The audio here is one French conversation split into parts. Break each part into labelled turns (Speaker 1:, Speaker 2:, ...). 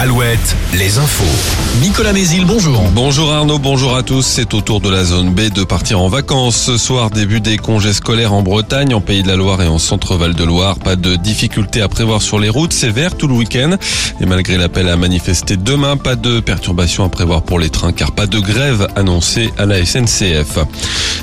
Speaker 1: Alouette, les infos.
Speaker 2: Nicolas Mézil, bonjour.
Speaker 3: Bonjour Arnaud, bonjour à tous. C'est au tour de la zone B de partir en vacances. Ce soir, début des congés scolaires en Bretagne, en Pays de la Loire et en Centre-Val de Loire. Pas de difficultés à prévoir sur les routes. C'est vert tout le week-end. Et malgré l'appel à manifester demain, pas de perturbations à prévoir pour les trains car pas de grève annoncée à la SNCF.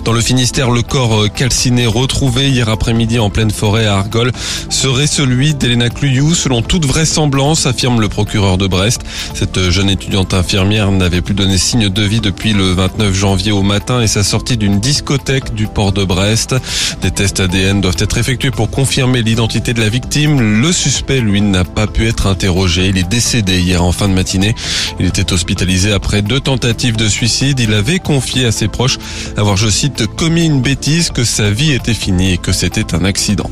Speaker 3: Dans le Finistère, le corps calciné retrouvé hier après-midi en pleine forêt à Argol serait celui d'Elena Cluyou, selon toute vraisemblance, affirme le procureur de Brest. Cette jeune étudiante infirmière n'avait plus donné signe de vie depuis le 29 janvier au matin et sa sortie d'une discothèque du port de Brest. Des tests ADN doivent être effectués pour confirmer l'identité de la victime. Le suspect, lui, n'a pas pu être interrogé. Il est décédé hier en fin de matinée. Il était hospitalisé après deux tentatives de suicide. Il avait confié à ses proches avoir, je cite, commis une bêtise, que sa vie était finie et que c'était un accident.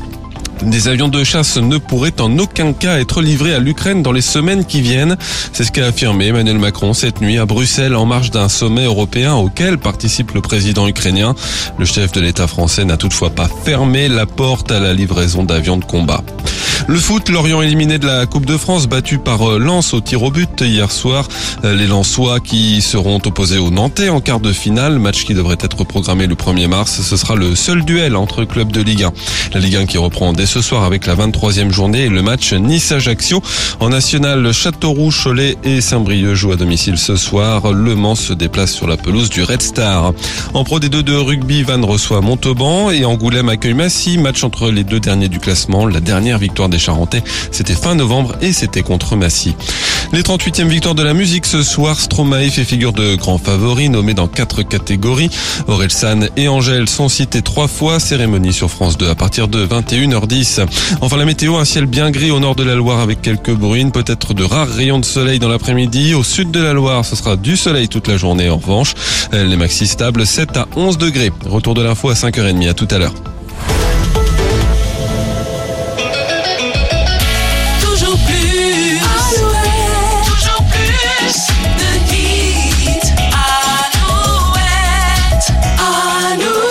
Speaker 3: Des avions de chasse ne pourraient en aucun cas être livrés à l'Ukraine dans les semaines qui viennent. C'est ce qu'a affirmé Emmanuel Macron cette nuit à Bruxelles en marge d'un sommet européen auquel participe le président ukrainien. Le chef de l'État français n'a toutefois pas fermé la porte à la livraison d'avions de combat. Le foot, Lorient éliminé de la Coupe de France, battu par euh, Lens au tir au but hier soir. Euh, les Lensois qui seront opposés aux Nantais en quart de finale, match qui devrait être programmé le 1er mars. Ce sera le seul duel entre clubs de Ligue 1. La Ligue 1 qui reprend dès ce soir avec la 23e journée le match Nice-Ajaccio. En national, Châteauroux, Cholet et Saint-Brieuc jouent à domicile ce soir. Le Mans se déplace sur la pelouse du Red Star. En Pro D2 de rugby, Vannes reçoit Montauban et Angoulême accueille Massy. Match entre les deux derniers du classement. La dernière victoire Charentais, c'était fin novembre et c'était contre Massy. Les 38e victoires de la musique ce soir, Stromae fait figure de grand favori, nommé dans quatre catégories. Orelsan et Angèle sont cités trois fois. Cérémonie sur France 2 à partir de 21h10. Enfin la météo, un ciel bien gris au nord de la Loire avec quelques bruines, peut-être de rares rayons de soleil dans l'après-midi. Au sud de la Loire, ce sera du soleil toute la journée en revanche. Les maxi stables 7 à 11 degrés. Retour de l'info à 5h30. À tout à l'heure.